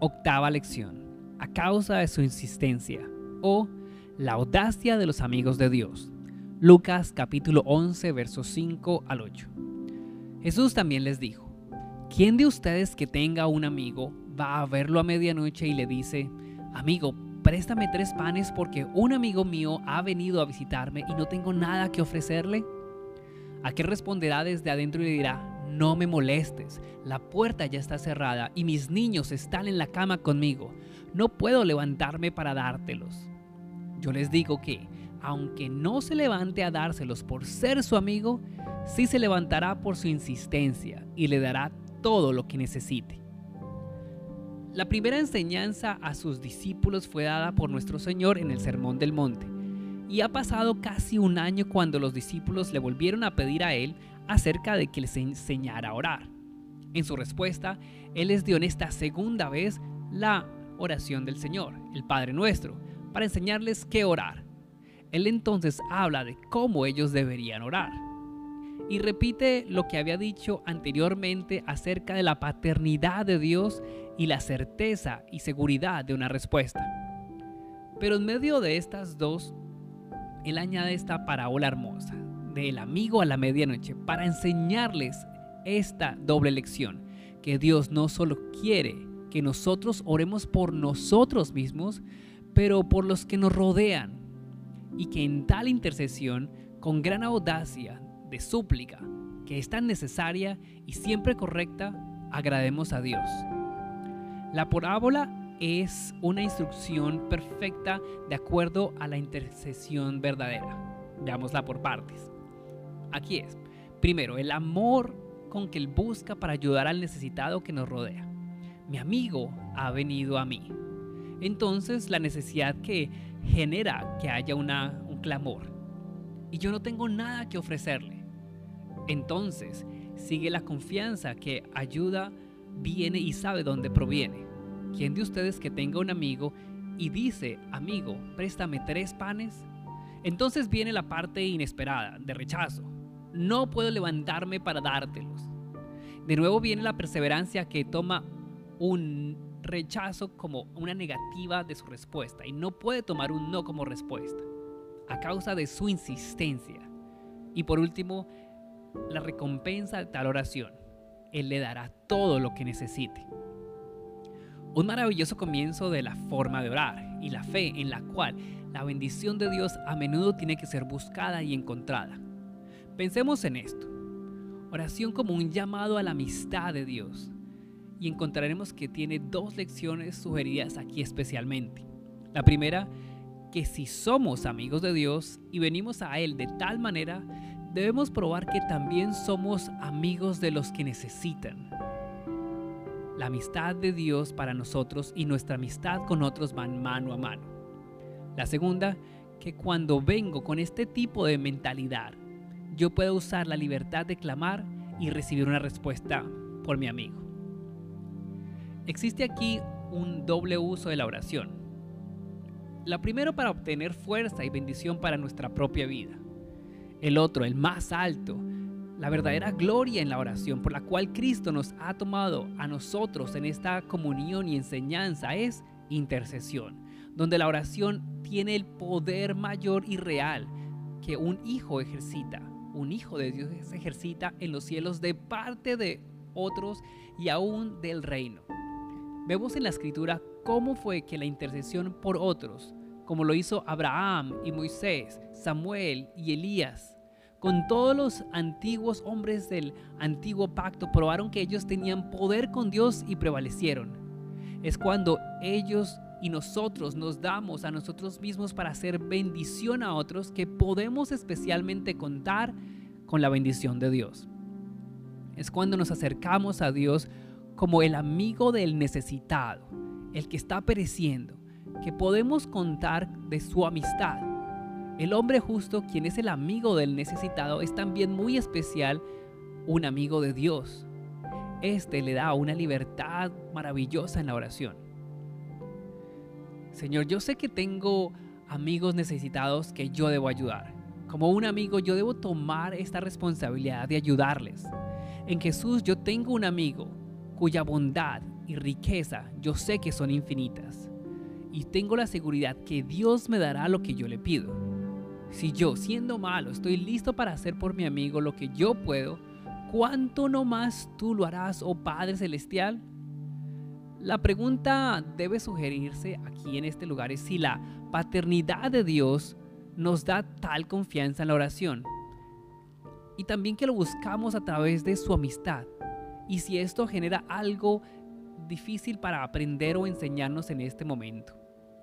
Octava lección. A causa de su insistencia o la audacia de los amigos de Dios. Lucas capítulo 11 versos 5 al 8. Jesús también les dijo, ¿quién de ustedes que tenga un amigo va a verlo a medianoche y le dice, amigo, préstame tres panes porque un amigo mío ha venido a visitarme y no tengo nada que ofrecerle? ¿A qué responderá desde adentro y le dirá, no me molestes, la puerta ya está cerrada y mis niños están en la cama conmigo, no puedo levantarme para dártelos. Yo les digo que, aunque no se levante a dárselos por ser su amigo, sí se levantará por su insistencia y le dará todo lo que necesite. La primera enseñanza a sus discípulos fue dada por nuestro Señor en el Sermón del Monte. Y ha pasado casi un año cuando los discípulos le volvieron a pedir a Él acerca de que les enseñara a orar. En su respuesta, Él les dio en esta segunda vez la oración del Señor, el Padre Nuestro, para enseñarles qué orar. Él entonces habla de cómo ellos deberían orar. Y repite lo que había dicho anteriormente acerca de la paternidad de Dios y la certeza y seguridad de una respuesta. Pero en medio de estas dos, Él añade esta parábola hermosa del amigo a la medianoche para enseñarles esta doble lección, que Dios no solo quiere que nosotros oremos por nosotros mismos, pero por los que nos rodean, y que en tal intercesión, con gran audacia de súplica, que es tan necesaria y siempre correcta, agrademos a Dios. La parábola es una instrucción perfecta de acuerdo a la intercesión verdadera. Veámosla por partes. Aquí es, primero, el amor con que Él busca para ayudar al necesitado que nos rodea. Mi amigo ha venido a mí. Entonces la necesidad que genera que haya una, un clamor. Y yo no tengo nada que ofrecerle. Entonces sigue la confianza que ayuda, viene y sabe dónde proviene. ¿Quién de ustedes que tenga un amigo y dice, amigo, préstame tres panes? Entonces viene la parte inesperada, de rechazo no puedo levantarme para dártelos. De nuevo viene la perseverancia que toma un rechazo como una negativa de su respuesta y no puede tomar un no como respuesta a causa de su insistencia. Y por último, la recompensa de tal oración. Él le dará todo lo que necesite. Un maravilloso comienzo de la forma de orar y la fe en la cual la bendición de Dios a menudo tiene que ser buscada y encontrada. Pensemos en esto. Oración como un llamado a la amistad de Dios. Y encontraremos que tiene dos lecciones sugeridas aquí especialmente. La primera, que si somos amigos de Dios y venimos a Él de tal manera, debemos probar que también somos amigos de los que necesitan. La amistad de Dios para nosotros y nuestra amistad con otros van mano a mano. La segunda, que cuando vengo con este tipo de mentalidad, yo puedo usar la libertad de clamar y recibir una respuesta por mi amigo. Existe aquí un doble uso de la oración. La primero para obtener fuerza y bendición para nuestra propia vida. El otro, el más alto, la verdadera gloria en la oración por la cual Cristo nos ha tomado a nosotros en esta comunión y enseñanza es intercesión, donde la oración tiene el poder mayor y real que un hijo ejercita un hijo de Dios se ejercita en los cielos de parte de otros y aún del reino. Vemos en la escritura cómo fue que la intercesión por otros, como lo hizo Abraham y Moisés, Samuel y Elías, con todos los antiguos hombres del antiguo pacto, probaron que ellos tenían poder con Dios y prevalecieron. Es cuando ellos y nosotros nos damos a nosotros mismos para hacer bendición a otros que podemos especialmente contar con la bendición de Dios. Es cuando nos acercamos a Dios como el amigo del necesitado, el que está pereciendo, que podemos contar de su amistad. El hombre justo, quien es el amigo del necesitado, es también muy especial un amigo de Dios. Este le da una libertad maravillosa en la oración. Señor, yo sé que tengo amigos necesitados que yo debo ayudar. Como un amigo yo debo tomar esta responsabilidad de ayudarles. En Jesús yo tengo un amigo cuya bondad y riqueza yo sé que son infinitas. Y tengo la seguridad que Dios me dará lo que yo le pido. Si yo, siendo malo, estoy listo para hacer por mi amigo lo que yo puedo, ¿cuánto no más tú lo harás, oh Padre Celestial? La pregunta debe sugerirse aquí en este lugar es si la paternidad de Dios nos da tal confianza en la oración y también que lo buscamos a través de su amistad y si esto genera algo difícil para aprender o enseñarnos en este momento.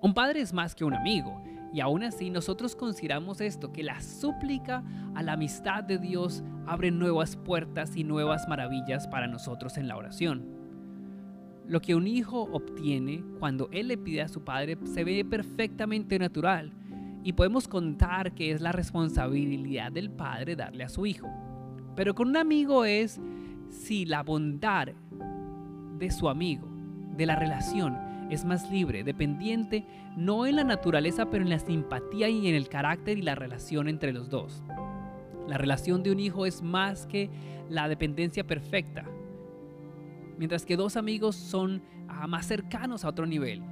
Un padre es más que un amigo y aún así nosotros consideramos esto, que la súplica a la amistad de Dios abre nuevas puertas y nuevas maravillas para nosotros en la oración. Lo que un hijo obtiene cuando él le pide a su padre se ve perfectamente natural y podemos contar que es la responsabilidad del padre darle a su hijo. Pero con un amigo es si la bondad de su amigo, de la relación, es más libre, dependiente, no en la naturaleza, pero en la simpatía y en el carácter y la relación entre los dos. La relación de un hijo es más que la dependencia perfecta, mientras que dos amigos son ah, más cercanos a otro nivel.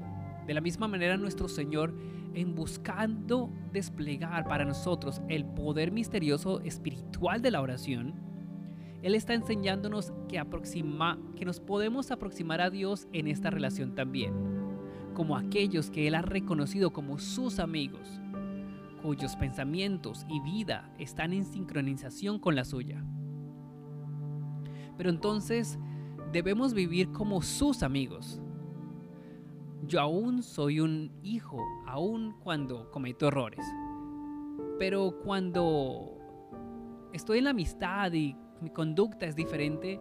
De la misma manera nuestro Señor, en buscando desplegar para nosotros el poder misterioso espiritual de la oración, Él está enseñándonos que, aproxima, que nos podemos aproximar a Dios en esta relación también, como aquellos que Él ha reconocido como sus amigos, cuyos pensamientos y vida están en sincronización con la suya. Pero entonces, debemos vivir como sus amigos. Yo aún soy un hijo, aún cuando cometo errores. Pero cuando estoy en la amistad y mi conducta es diferente,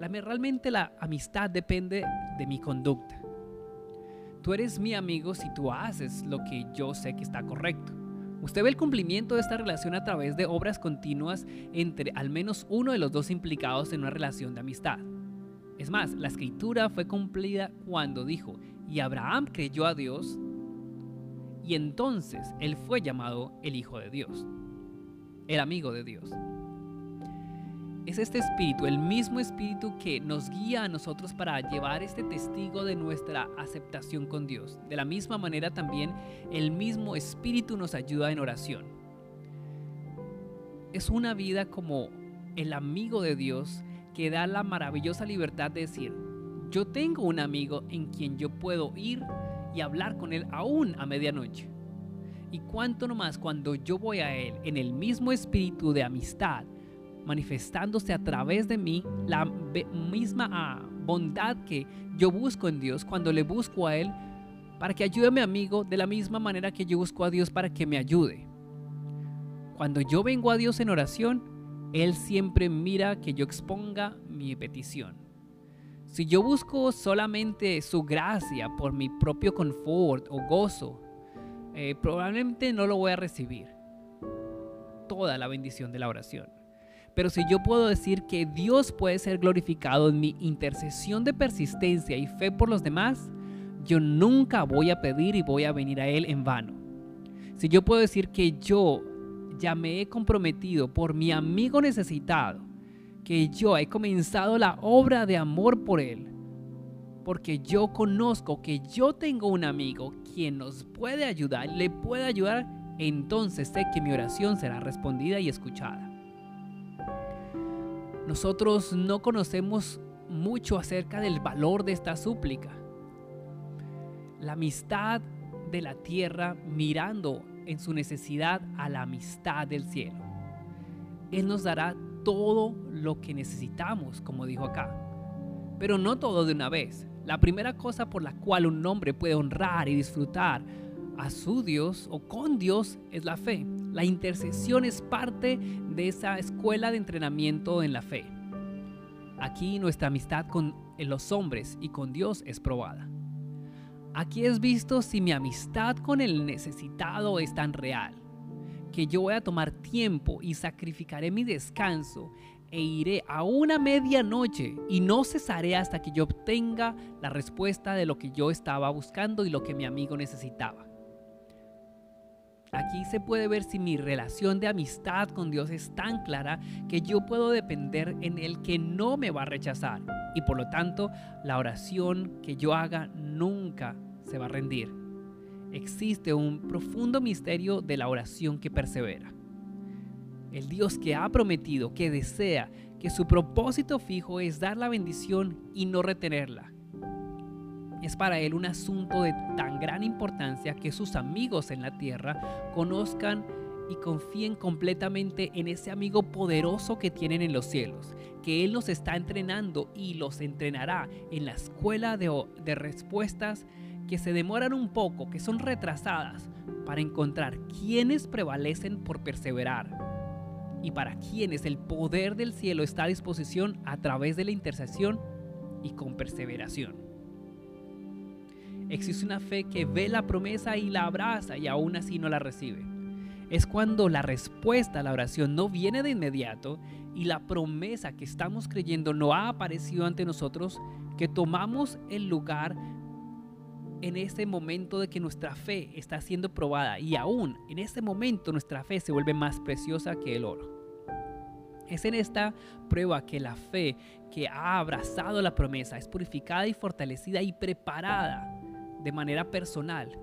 realmente la amistad depende de mi conducta. Tú eres mi amigo si tú haces lo que yo sé que está correcto. Usted ve el cumplimiento de esta relación a través de obras continuas entre al menos uno de los dos implicados en una relación de amistad. Es más, la escritura fue cumplida cuando dijo, y Abraham creyó a Dios, y entonces él fue llamado el Hijo de Dios, el amigo de Dios. Es este espíritu, el mismo espíritu que nos guía a nosotros para llevar este testigo de nuestra aceptación con Dios. De la misma manera también el mismo espíritu nos ayuda en oración. Es una vida como el amigo de Dios que da la maravillosa libertad de decir, yo tengo un amigo en quien yo puedo ir y hablar con él aún a medianoche. Y cuánto nomás cuando yo voy a él en el mismo espíritu de amistad, manifestándose a través de mí la misma ah, bondad que yo busco en Dios cuando le busco a él para que ayude a mi amigo de la misma manera que yo busco a Dios para que me ayude. Cuando yo vengo a Dios en oración, él siempre mira que yo exponga mi petición. Si yo busco solamente su gracia por mi propio confort o gozo, eh, probablemente no lo voy a recibir. Toda la bendición de la oración. Pero si yo puedo decir que Dios puede ser glorificado en mi intercesión de persistencia y fe por los demás, yo nunca voy a pedir y voy a venir a Él en vano. Si yo puedo decir que yo ya me he comprometido por mi amigo necesitado, que yo he comenzado la obra de amor por él, porque yo conozco que yo tengo un amigo quien nos puede ayudar, le puede ayudar, entonces sé que mi oración será respondida y escuchada. Nosotros no conocemos mucho acerca del valor de esta súplica. La amistad de la tierra mirando en su necesidad a la amistad del cielo. Él nos dará todo lo que necesitamos, como dijo acá. Pero no todo de una vez. La primera cosa por la cual un hombre puede honrar y disfrutar a su Dios o con Dios es la fe. La intercesión es parte de esa escuela de entrenamiento en la fe. Aquí nuestra amistad con los hombres y con Dios es probada. Aquí es visto si mi amistad con el necesitado es tan real, que yo voy a tomar tiempo y sacrificaré mi descanso e iré a una medianoche y no cesaré hasta que yo obtenga la respuesta de lo que yo estaba buscando y lo que mi amigo necesitaba. Aquí se puede ver si mi relación de amistad con Dios es tan clara que yo puedo depender en Él que no me va a rechazar. Y por lo tanto, la oración que yo haga nunca se va a rendir. Existe un profundo misterio de la oración que persevera. El Dios que ha prometido, que desea, que su propósito fijo es dar la bendición y no retenerla es para él un asunto de tan gran importancia que sus amigos en la tierra conozcan y confíen completamente en ese amigo poderoso que tienen en los cielos, que Él los está entrenando y los entrenará en la escuela de, respuestas que se demoran un poco, que son retrasadas, para encontrar quienes prevalecen por perseverar y para quienes el poder del cielo está a disposición a través de la intercesión y con perseveración. Existe una fe que ve la promesa y la abraza y aún así no la recibe. Es cuando la respuesta a la oración no viene de inmediato y la promesa que estamos creyendo no ha aparecido ante nosotros que tomamos el lugar en ese momento de que nuestra fe está siendo probada y aún en ese momento nuestra fe se vuelve más preciosa que el oro. Es en esta prueba que la fe que ha abrazado la promesa es purificada y fortalecida y preparada de manera personal,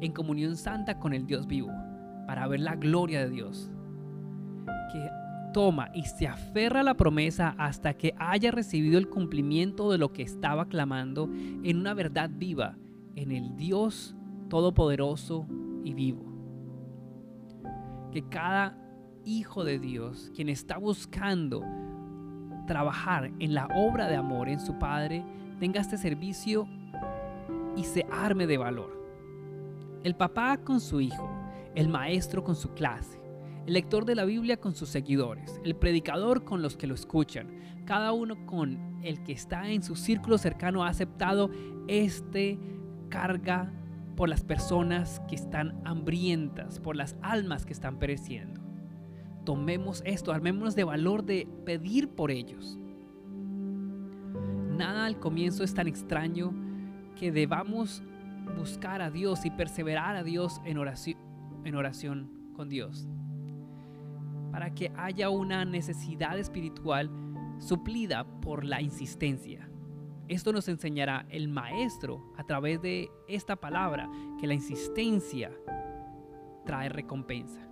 en comunión santa con el Dios vivo, para ver la gloria de Dios. Que toma y se aferra a la promesa hasta que haya recibido el cumplimiento de lo que estaba clamando en una verdad viva, en el Dios todopoderoso y vivo. Que cada hijo de Dios, quien está buscando trabajar en la obra de amor en su Padre, tenga este servicio y se arme de valor. El papá con su hijo, el maestro con su clase, el lector de la Biblia con sus seguidores, el predicador con los que lo escuchan, cada uno con el que está en su círculo cercano ha aceptado este carga por las personas que están hambrientas, por las almas que están pereciendo. Tomemos esto, armémonos de valor de pedir por ellos. Nada al comienzo es tan extraño que debamos buscar a Dios y perseverar a Dios en oración, en oración con Dios. Para que haya una necesidad espiritual suplida por la insistencia. Esto nos enseñará el maestro a través de esta palabra, que la insistencia trae recompensa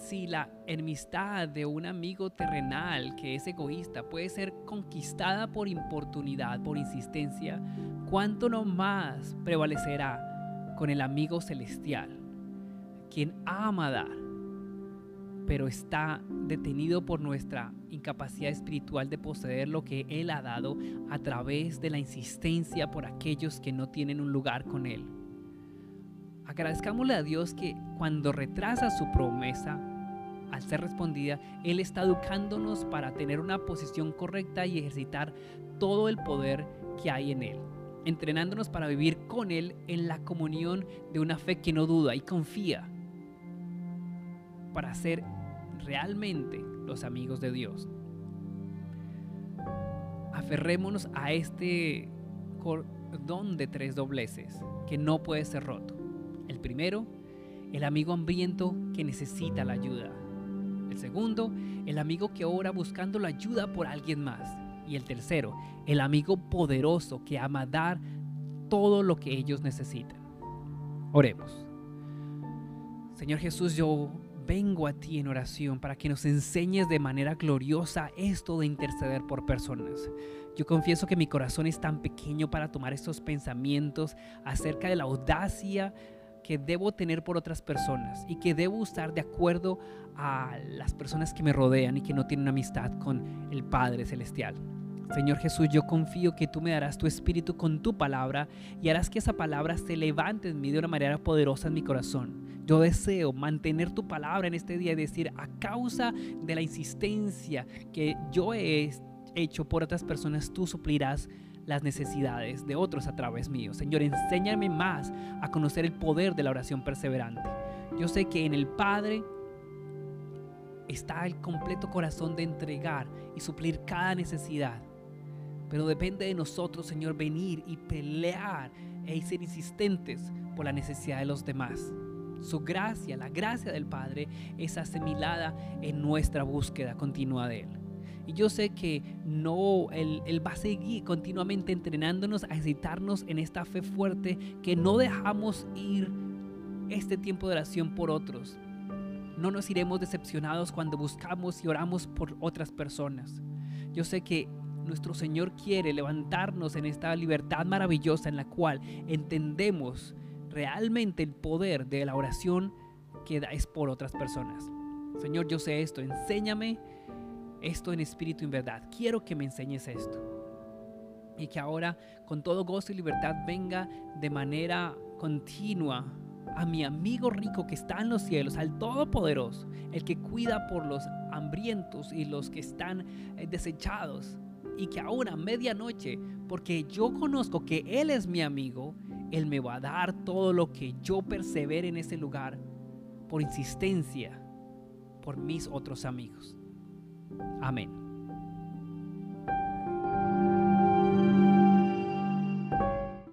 si la enemistad de un amigo terrenal que es egoísta puede ser conquistada por importunidad, por insistencia, ¿cuánto no más prevalecerá con el amigo celestial, quien ama dar, pero está detenido por nuestra incapacidad espiritual de poseer lo que Él ha dado a través de la insistencia por aquellos que no tienen un lugar con Él? Agradezcámosle a Dios que cuando retrasa su promesa, al ser respondida, Él está educándonos para tener una posición correcta y ejercitar todo el poder que hay en Él, entrenándonos para vivir con Él en la comunión de una fe que no duda y confía, para ser realmente los amigos de Dios. Aferrémonos a este cordón de tres dobleces que no puede ser roto. El primero, el amigo hambriento que necesita la ayuda. El segundo, el amigo que ora buscando la ayuda por alguien más. Y el tercero, el amigo poderoso que ama dar todo lo que ellos necesitan. Oremos. Señor Jesús, yo vengo a ti en oración para que nos enseñes de manera gloriosa esto de interceder por personas. Yo confieso que mi corazón es tan pequeño para tomar estos pensamientos acerca de la audacia que debo tener por otras personas y que debo usar de acuerdo a las personas que me rodean y que no tienen amistad con el Padre Celestial. Señor Jesús, yo confío que tú me darás tu espíritu con tu palabra y harás que esa palabra se levante en mí de una manera poderosa en mi corazón. Yo deseo mantener tu palabra en este día y decir, a causa de la insistencia que yo he hecho por otras personas, tú suplirás las necesidades de otros a través mío. Señor, enséñame más a conocer el poder de la oración perseverante. Yo sé que en el Padre está el completo corazón de entregar y suplir cada necesidad. Pero depende de nosotros, Señor, venir y pelear e ser insistentes por la necesidad de los demás. Su gracia, la gracia del Padre, es asimilada en nuestra búsqueda continua de Él. Y yo sé que no, él, él, va a seguir continuamente entrenándonos a ejercitarnos en esta fe fuerte que no dejamos ir este tiempo de oración por otros. No nos iremos decepcionados cuando buscamos y oramos por otras personas. Yo sé que nuestro Señor quiere levantarnos en esta libertad maravillosa en la cual entendemos realmente el poder de la oración que es por otras personas. Señor, yo sé esto, enséñame esto en espíritu y en verdad. Quiero que me enseñes esto. Y que ahora con todo gozo y libertad venga de manera continua a mi amigo rico que está en los cielos, al Todopoderoso, el que cuida por los hambrientos y los que están eh, desechados. Y que ahora a medianoche, porque yo conozco que Él es mi amigo, Él me va a dar todo lo que yo persevere en ese lugar por insistencia por mis otros amigos. Amén.